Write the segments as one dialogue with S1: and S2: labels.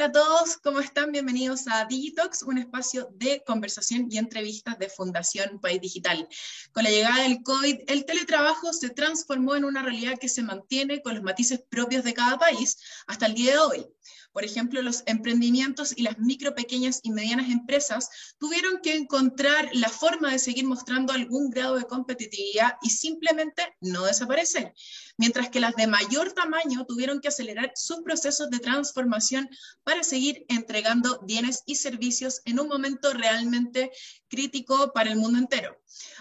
S1: Hola a todos, ¿cómo están? Bienvenidos a Digitox, un espacio de conversación y entrevistas de Fundación País Digital. Con la llegada del COVID, el teletrabajo se transformó en una realidad que se mantiene con los matices propios de cada país hasta el día de hoy. Por ejemplo, los emprendimientos y las micro, pequeñas y medianas empresas tuvieron que encontrar la forma de seguir mostrando algún grado de competitividad y simplemente no desaparecer, mientras que las de mayor tamaño tuvieron que acelerar sus procesos de transformación para seguir entregando bienes y servicios en un momento realmente crítico para el mundo entero.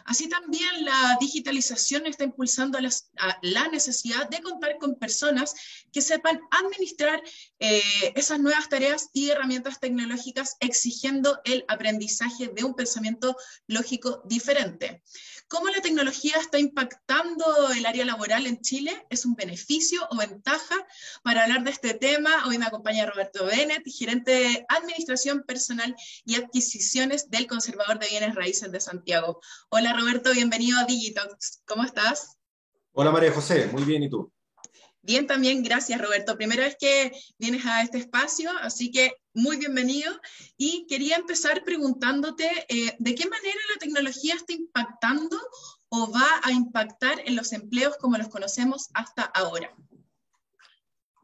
S1: Así también la digitalización está impulsando la necesidad de contar con personas que sepan administrar eh, esas nuevas tareas y herramientas tecnológicas exigiendo el aprendizaje de un pensamiento lógico diferente. ¿Cómo la tecnología está impactando el área laboral en Chile? ¿Es un beneficio o ventaja? Para hablar de este tema, hoy me acompaña Roberto Bennett, gerente de Administración Personal y Adquisiciones del Conservador de Bienes Raíces de Santiago. Hola Roberto, bienvenido a Digitox. ¿Cómo estás?
S2: Hola María José, muy bien, ¿y tú?
S1: Bien, también, gracias Roberto. Primera vez que vienes a este espacio, así que muy bienvenido. Y quería empezar preguntándote eh, de qué manera la tecnología está impactando o va a impactar en los empleos como los conocemos hasta ahora.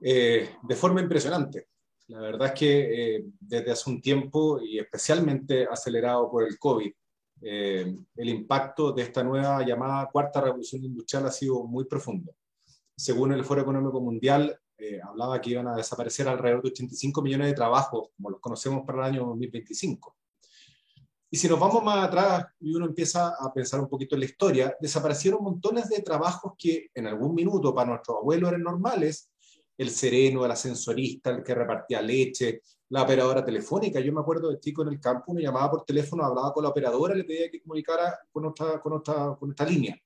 S2: Eh, de forma impresionante. La verdad es que eh, desde hace un tiempo, y especialmente acelerado por el COVID, el impacto de esta nueva llamada cuarta revolución industrial ha sido muy profundo según el Foro Económico Mundial, eh, hablaba que iban a desaparecer alrededor de 85 millones de trabajos, como los conocemos para el año 2025. Y si nos vamos más atrás y uno empieza a pensar un poquito en la historia, desaparecieron montones de trabajos que en algún minuto para nuestros abuelos eran normales, el sereno, el ascensorista, el que repartía leche, la operadora telefónica. Yo me acuerdo de chico en el campo, me llamaba por teléfono, hablaba con la operadora, le pedía que comunicara con otra, con otra, con esta línea.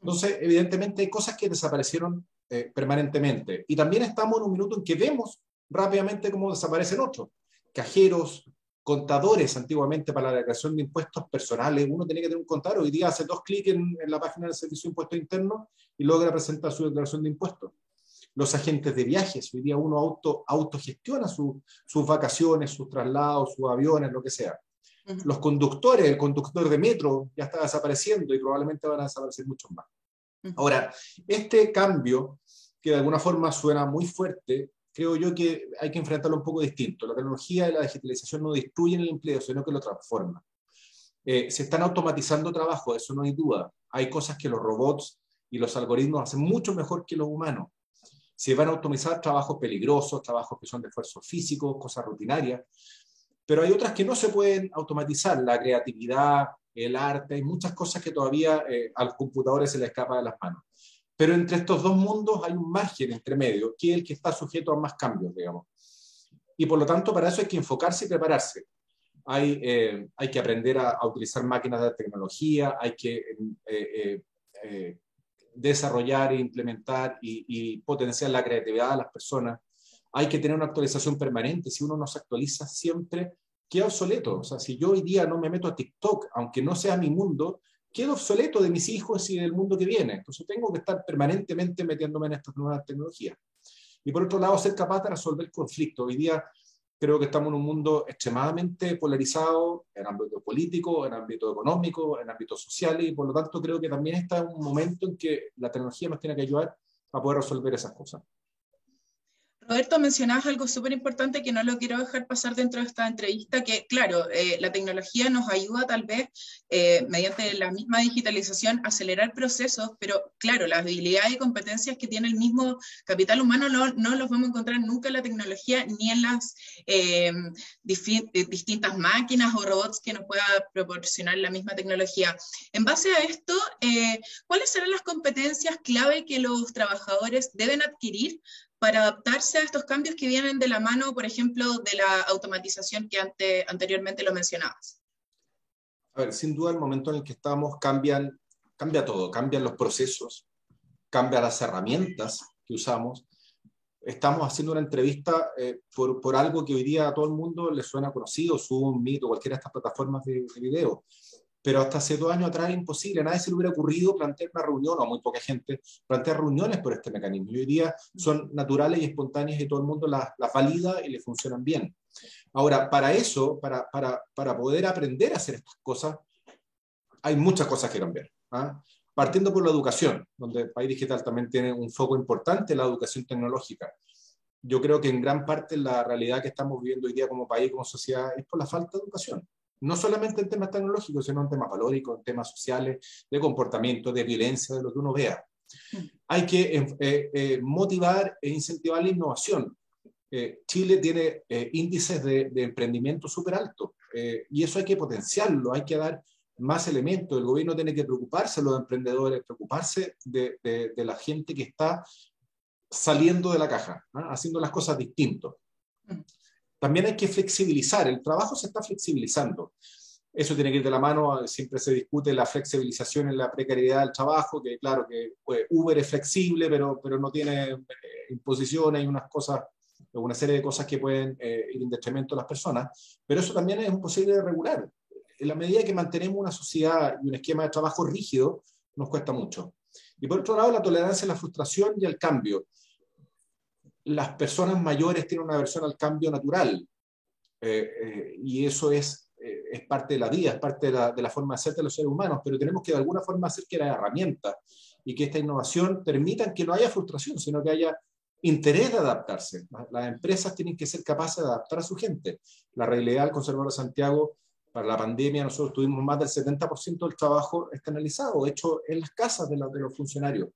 S2: Entonces, evidentemente hay cosas que desaparecieron eh, permanentemente. Y también estamos en un minuto en que vemos rápidamente cómo desaparecen otros. Cajeros, contadores, antiguamente para la declaración de impuestos personales, uno tenía que tener un contador, hoy día hace dos clics en, la página del Servicio de Impuestos Internos y logra presentar su declaración de impuestos. Los agentes de viajes, hoy día uno auto, autogestiona sus vacaciones, sus traslados, sus aviones, lo que sea. Los conductores, el conductor de metro ya está desapareciendo y probablemente van a desaparecer muchos más. Ahora, este cambio, que de alguna forma suena muy fuerte, creo yo que hay que enfrentarlo un poco distinto. La tecnología y la digitalización no destruyen el empleo, sino que lo transforman. Eh, se están automatizando trabajos, eso no hay duda. Hay cosas que los robots y los algoritmos hacen mucho mejor que los humanos. Se van a automatizar trabajos peligrosos, trabajos que son de esfuerzo físico, cosas rutinarias, pero hay otras que no se pueden automatizar, la creatividad, el arte, hay muchas cosas que todavía eh, a los computadores se les escapa de las manos. Pero entre estos dos mundos hay un margen entre medio, que es el que está sujeto a más cambios, digamos. Y por lo tanto, para eso hay que enfocarse y prepararse. Hay, eh, hay que aprender a, utilizar máquinas de tecnología, hay que eh, desarrollar e implementar y, y potenciar la creatividad de las personas. Hay que tener una actualización permanente. Si uno no se actualiza siempre, queda obsoleto. O sea, si yo hoy día no me meto a TikTok, aunque no sea mi mundo, quedo obsoleto de mis hijos y del mundo que viene. Entonces tengo que estar permanentemente metiéndome en estas nuevas tecnologías. Y por otro lado, ser capaz de resolver conflictos. Hoy día creo que estamos en un mundo extremadamente polarizado en ámbito político, en ámbito económico, en ámbito social, y por lo tanto creo que también está un momento en que la tecnología nos tiene que ayudar a poder resolver esas cosas.
S1: Roberto, mencionabas algo súper importante que no lo quiero dejar pasar dentro de esta entrevista, que claro, eh, la tecnología nos ayuda tal vez eh, mediante la misma digitalización a acelerar procesos, pero claro, las habilidades y competencias que tiene el mismo capital humano no, los vamos a encontrar nunca en la tecnología ni en las eh, distintas máquinas o robots que nos pueda proporcionar la misma tecnología. En base a esto, ¿cuáles serán las competencias clave que los trabajadores deben adquirir para adaptarse a estos cambios que vienen de la mano, por ejemplo, de la automatización que ante, anteriormente lo mencionabas?
S2: A ver, sin duda el momento en el que estamos cambian, cambia todo, cambian los procesos, cambian las herramientas que usamos. Estamos haciendo una entrevista eh, por, por, algo que hoy día a todo el mundo le suena conocido, Zoom, Meet o cualquiera de estas plataformas de, de video. Pero hasta hace dos años atrás era imposible, a nadie se le hubiera ocurrido plantear una reunión, o a muy poca gente, plantear reuniones por este mecanismo. Y hoy día son naturales y espontáneas y todo el mundo las, valida y le funcionan bien. Ahora, para eso, para, para, para, poder aprender a hacer estas cosas, hay muchas cosas que cambiar. ¿ah? Partiendo por la educación, donde el país digital también tiene un foco importante, la educación tecnológica. Yo creo que en gran parte la realidad que estamos viviendo hoy día como país, como sociedad, es por la falta de educación no solamente en temas tecnológicos, sino en temas valóricos, en temas sociales, de comportamiento, de violencia, de lo que uno vea. Hay que eh, eh, motivar e incentivar la innovación. Eh, Chile tiene índices de, emprendimiento súper altos y eso hay que potenciarlo, hay que dar más elementos. El gobierno tiene que preocuparse de los emprendedores, preocuparse de, la gente que está saliendo de la caja, haciendo las cosas distintas. También hay que flexibilizar, el trabajo se está flexibilizando. Eso tiene que ir de la mano, siempre se discute la flexibilización en la precariedad del trabajo, que claro que pues, Uber es flexible, pero, pero no tiene eh, imposiciones, hay unas cosas, una serie de cosas que pueden eh, ir en detrimento de las personas, pero eso también es imposible de regular. En la medida que mantenemos una sociedad y un esquema de trabajo rígido, nos cuesta mucho. Y por otro lado, la tolerancia a la frustración y al cambio las personas mayores tienen una aversión al cambio natural. Eh, eh, y eso es, eh, es parte de la vida, es parte de la, de la, forma de ser de los seres humanos, pero tenemos que de alguna forma hacer que la herramienta y que esta innovación permitan que no haya frustración, sino que haya interés de adaptarse. Las, empresas tienen que ser capaces de adaptar a su gente. La realidad del Conservador de Santiago, para la pandemia, nosotros tuvimos más del 70% del trabajo externalizado, hecho en las casas de, de los funcionarios,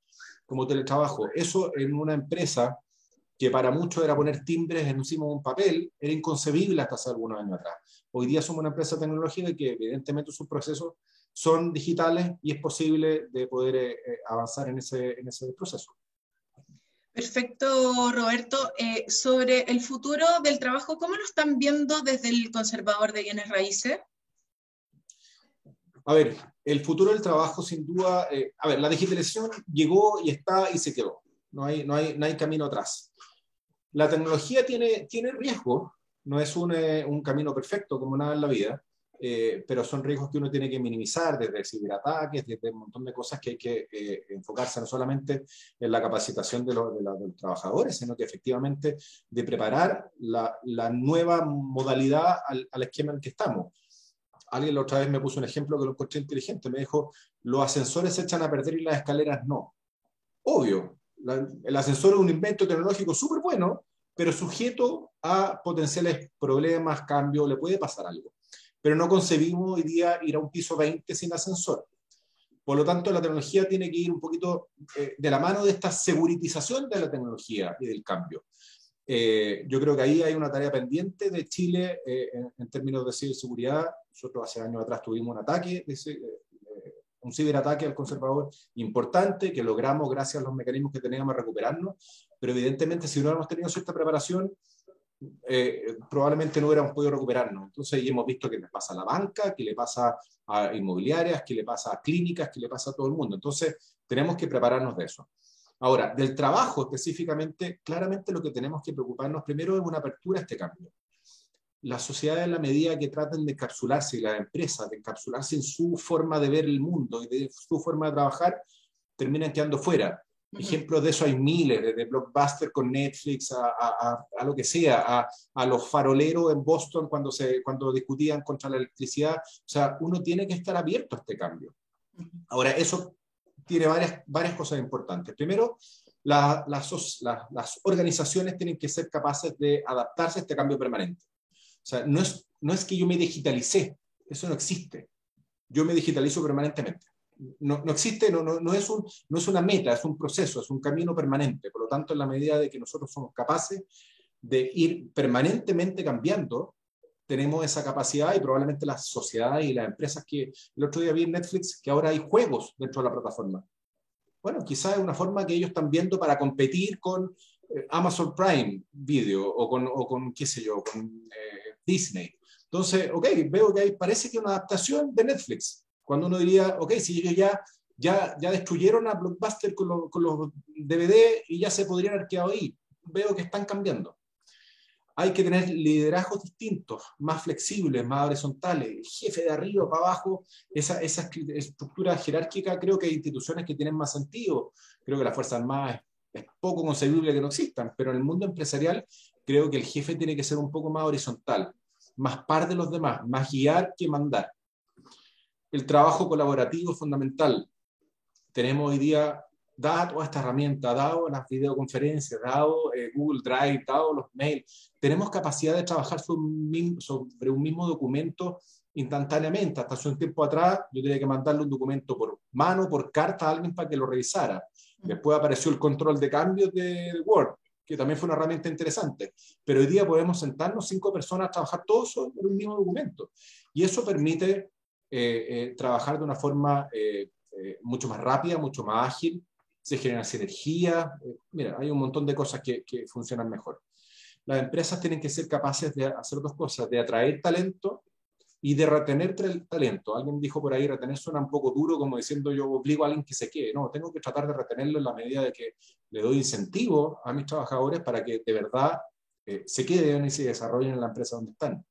S2: como teletrabajo. Eso en una empresa que para muchos era poner timbres encima de un papel, era inconcebible hasta hace algunos años atrás. Hoy día somos una empresa tecnológica que evidentemente sus procesos son digitales y es posible de poder eh, eh, avanzar en ese, en ese proceso.
S1: Perfecto, Roberto. Eh, sobre el futuro del trabajo, ¿cómo lo están viendo desde el conservador de bienes raíces?
S2: A ver, el futuro del trabajo, sin duda, a ver, la digitalización llegó y está y se quedó. No hay, no hay, no hay camino atrás. La tecnología tiene, tiene riesgos, no es un, eh, un, camino perfecto como nada en la vida, eh, pero son riesgos que uno tiene que minimizar desde ciberataques, desde un montón de cosas que hay que eh, enfocarse no solamente en la capacitación de, los, de, los trabajadores, sino que efectivamente de preparar la, la nueva modalidad al, al, esquema en que estamos. Alguien la otra vez me puso un ejemplo que lo encontré inteligente, me dijo, los ascensores se echan a perder y las escaleras no. Obvio, el ascensor es un invento tecnológico súper bueno, pero sujeto a potenciales problemas, cambios, le puede pasar algo. Pero no concebimos hoy día ir a un piso 20 sin ascensor. Por lo tanto, la tecnología tiene que ir un poquito eh, de la mano de esta seguritización de la tecnología y del cambio. Eh, yo creo que ahí hay una tarea pendiente de Chile eh, en, términos de ciberseguridad. Nosotros hace años atrás tuvimos un ataque un ciberataque al conservador importante que logramos gracias a los mecanismos que teníamos a recuperarnos, pero evidentemente si no hubiéramos tenido cierta preparación, eh, probablemente no hubiéramos podido recuperarnos. Entonces hemos visto que le pasa a la banca, que le pasa a inmobiliarias, que le pasa a clínicas, que le pasa a todo el mundo. Entonces tenemos que prepararnos de eso. Ahora, del trabajo específicamente, claramente lo que tenemos que preocuparnos primero es una apertura a este cambio las sociedades en la medida que traten de encapsularse y las empresas de encapsularse en su forma de ver el mundo y de su forma de trabajar, terminan quedando fuera. Ejemplos de eso hay miles, desde Blockbuster con Netflix a, a, a, lo que sea, a, los faroleros en Boston cuando, se, cuando discutían contra la electricidad. O sea, uno tiene que estar abierto a este cambio. Ahora, eso tiene varias, varias cosas importantes. Primero, las, las organizaciones tienen que ser capaces de adaptarse a este cambio permanente. Sea, no es, no es que yo me digitalicé, eso no existe. Yo me digitalizo permanentemente. No, no existe, no, no, no, es un, no es una meta, es un proceso, es un camino permanente. Por lo tanto, en la medida de que nosotros somos capaces de ir permanentemente cambiando, tenemos esa capacidad y probablemente las sociedades y las empresas que el otro día vi en Netflix que ahora hay juegos dentro de la plataforma. Bueno, quizás es una forma que ellos están viendo para competir con eh, Amazon Prime Video o con, o con qué sé yo, con eh, Disney. Entonces, ok, veo que hay, parece que una adaptación de Netflix. Cuando uno diría, ok, si ellos ya, ya, ya destruyeron a Blockbuster con, con los DVD y ya se podrían haber quedado ahí. Veo que están cambiando. hay que tener liderazgos distintos, más flexibles, más horizontales. Jefe de arriba para abajo, esa, esa estructura jerárquica, creo que hay instituciones que tienen más sentido. Creo que la Fuerza Armada es, es poco concebible que no existan, pero en el mundo empresarial creo que el jefe tiene que ser un poco más horizontal, más par de los demás, más guiar que mandar. El trabajo colaborativo es fundamental. Tenemos hoy día dada toda esta herramienta, dado las videoconferencias, dado eh, Google Drive, dado los mails, tenemos capacidad de trabajar sobre un, mismo, documento instantáneamente. Hasta hace un tiempo atrás yo tenía que mandarle un documento por mano, por carta a alguien para que lo revisara. Después apareció el control de cambios de Word, que también fue una herramienta interesante. Pero hoy día podemos sentarnos cinco personas a trabajar todos sobre un mismo documento. Y eso permite eh, eh, trabajar de una forma mucho más rápida, mucho más ágil, se genera sinergia. Eh, mira, hay un montón de cosas que, funcionan mejor. Las empresas tienen que ser capaces de hacer dos cosas, de atraer talento y de retener talento. Alguien dijo por ahí, retener suena un poco duro, como diciendo yo obligo a alguien que se quede. No, tengo que tratar de retenerlo en la medida de que le doy incentivo a mis trabajadores para que de verdad eh, se queden y se desarrollen en la empresa donde están.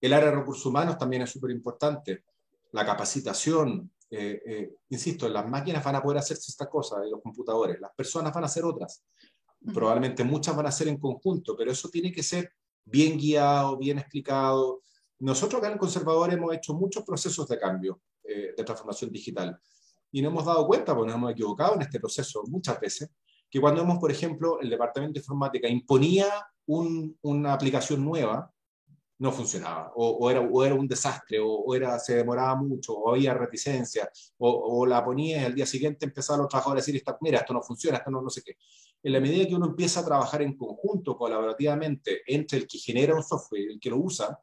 S2: El área de recursos humanos también es súper importante. La capacitación, eh, eh, insisto, las máquinas van a poder hacer estas cosas, y los computadores, las personas van a hacer otras. Probablemente muchas van a hacer en conjunto, pero eso tiene que ser bien guiado, bien explicado. Nosotros acá en el Conservador hemos hecho muchos procesos de cambio, eh, de transformación digital, y no hemos dado cuenta, porque nos hemos equivocado en este proceso muchas veces, que cuando hemos, por ejemplo, el Departamento de Informática imponía una aplicación nueva, no funcionaba, o, era, o era, un desastre, o, era, se demoraba mucho, o había reticencia, o, la ponía y al día siguiente empezaban los trabajadores a decir, mira, esto no funciona, esto no, no sé qué. En la medida que uno empieza a trabajar en conjunto, colaborativamente, entre el que genera un software y el que lo usa,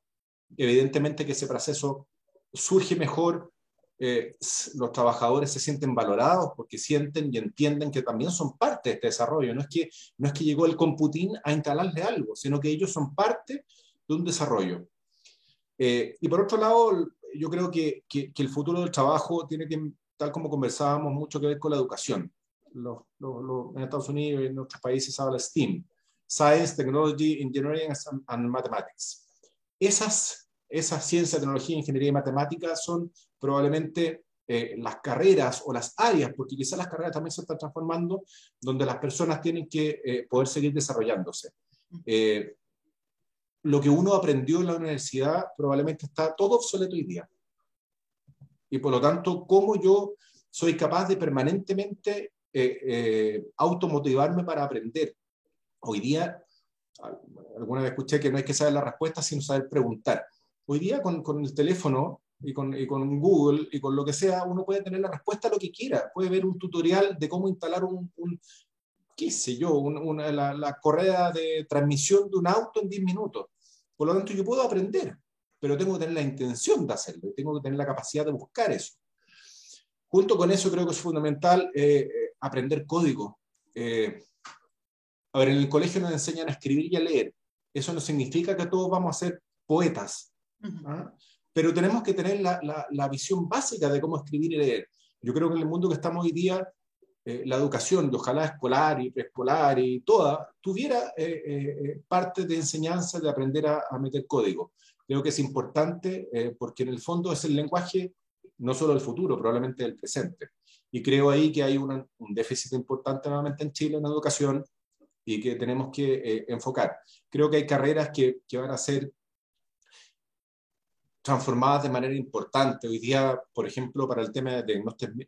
S2: evidentemente que ese proceso surge mejor, eh, los trabajadores se sienten valorados porque sienten y entienden que también son parte de este desarrollo. No es que, no es que llegó el computín a instalarle algo, sino que ellos son parte de un desarrollo. Eh, y por otro lado, yo creo que, que, el futuro del trabajo tiene que, tal como conversábamos, mucho que ver con la educación. en Estados Unidos y en otros países habla STEAM, Science, Technology, Engineering and Mathematics. Esas, esas ciencias, tecnología, ingeniería y matemáticas son probablemente eh, las carreras o las áreas, porque quizás las carreras también se están transformando, donde las personas tienen que eh, poder seguir desarrollándose. Eh, lo que uno aprendió en la universidad probablemente está todo obsoleto hoy día. Y por lo tanto, ¿cómo yo soy capaz de permanentemente eh, eh, automotivarme para aprender? Hoy día, alguna vez escuché que no hay que saber la respuesta, sino saber preguntar. Hoy día con, con el teléfono y con, y con, Google y con lo que sea, uno puede tener la respuesta a lo que quiera. Puede ver un tutorial de cómo instalar un, un qué sé yo, una, la, la, correa de transmisión de un auto en 10 minutos. Por lo tanto, yo puedo aprender, pero tengo que tener la intención de hacerlo y tengo que tener la capacidad de buscar eso. Junto con eso, creo que es fundamental eh, eh, aprender código. Eh, a ver, en el colegio nos enseñan a escribir y a leer. Eso no significa que todos vamos a ser poetas, ¿ah? pero tenemos que tener la, la, visión básica de cómo escribir y leer. Yo creo que en el mundo que estamos hoy día eh, la educación, de ojalá escolar y preescolar y toda, tuviera eh, eh, parte de enseñanza de aprender a, meter código. Creo que es importante porque en el fondo es el lenguaje no solo del futuro, probablemente del presente. Y creo ahí que hay un déficit importante nuevamente en Chile en la educación y que tenemos que enfocar. Creo que hay carreras que, que van a ser transformadas de manera importante. Hoy día, por ejemplo, para el tema de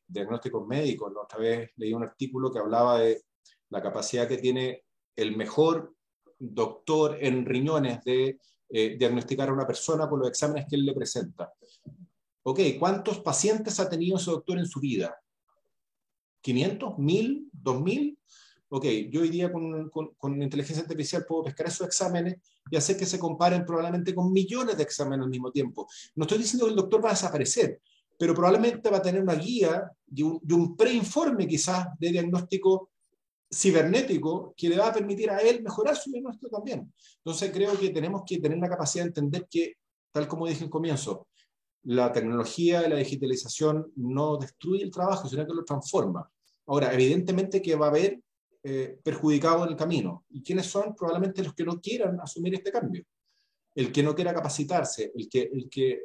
S2: diagnósticos médicos, la otra vez leí un artículo que hablaba de la capacidad que tiene el mejor doctor en riñones de eh, diagnosticar a una persona por los exámenes que él le presenta. Ok, ¿cuántos pacientes ha tenido ese doctor en su vida? ¿500? ¿1000? ¿2000? Ok, yo hoy día con, con, inteligencia artificial puedo pescar esos exámenes y hacer que se comparen probablemente con millones de exámenes al mismo tiempo. No estoy diciendo que el doctor va a desaparecer, pero probablemente va a tener una guía y un, un preinforme quizás de diagnóstico cibernético que le va a permitir a él mejorar su diagnóstico también. Entonces creo que tenemos que tener la capacidad de entender que, tal como dije en comienzo, la tecnología y la digitalización no destruye el trabajo, sino que lo transforma. Ahora, evidentemente que va a haber eh, perjudicados en el camino. ¿Y quiénes son? Probablemente los que no quieran asumir este cambio. El que no quiera capacitarse, el que, el que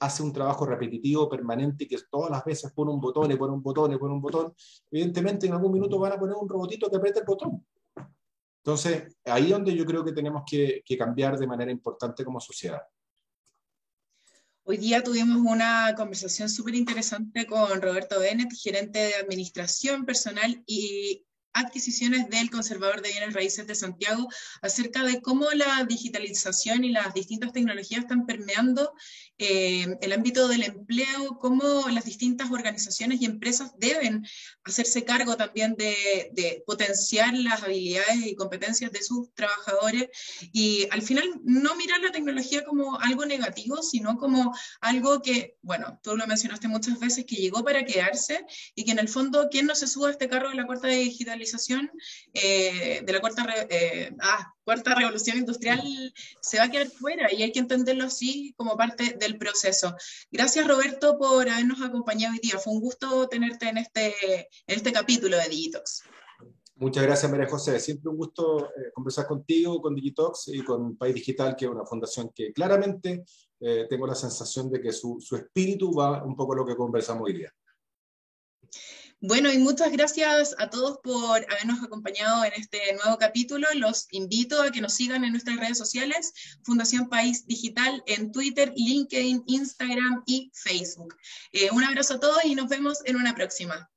S2: hace un trabajo repetitivo, permanente, que todas las veces pone un botón y pone un botón y pone un botón, evidentemente en algún minuto van a poner un robotito que apriete el botón. Entonces, ahí es donde yo creo que tenemos que, que cambiar de manera importante como sociedad.
S1: Hoy día tuvimos una conversación súper interesante con Roberto Bennett, gerente de administración personal y adquisiciones del Conservador de Bienes Raíces de Santiago acerca de cómo la digitalización y las distintas tecnologías están permeando eh, el ámbito del empleo, cómo las distintas organizaciones y empresas deben hacerse cargo también de, de, potenciar las habilidades y competencias de sus trabajadores y al final no mirar la tecnología como algo negativo, sino como algo que, bueno, tú lo mencionaste muchas veces, que llegó para quedarse y que en el fondo, ¿quién no se suba a este carro de la cuarta digitalización, eh, de la cuarta, eh, ah, cuarta revolución industrial, se va a quedar fuera y hay que entenderlo así como parte del proceso. Gracias Roberto por habernos acompañado hoy día. Fue un gusto tenerte en este, en este capítulo de Digitox.
S2: Muchas gracias, María José. Siempre un gusto eh, conversar contigo, con Digitox y con País Digital, que es una fundación que claramente eh, tengo la sensación de que su, su espíritu va un poco a lo que conversamos hoy día.
S1: Bueno, y muchas gracias a todos por habernos acompañado en este nuevo capítulo. Los invito a que nos sigan en nuestras redes sociales, Fundación País Digital en Twitter, LinkedIn, Instagram y Facebook. Eh, un abrazo a todos y nos vemos en una próxima.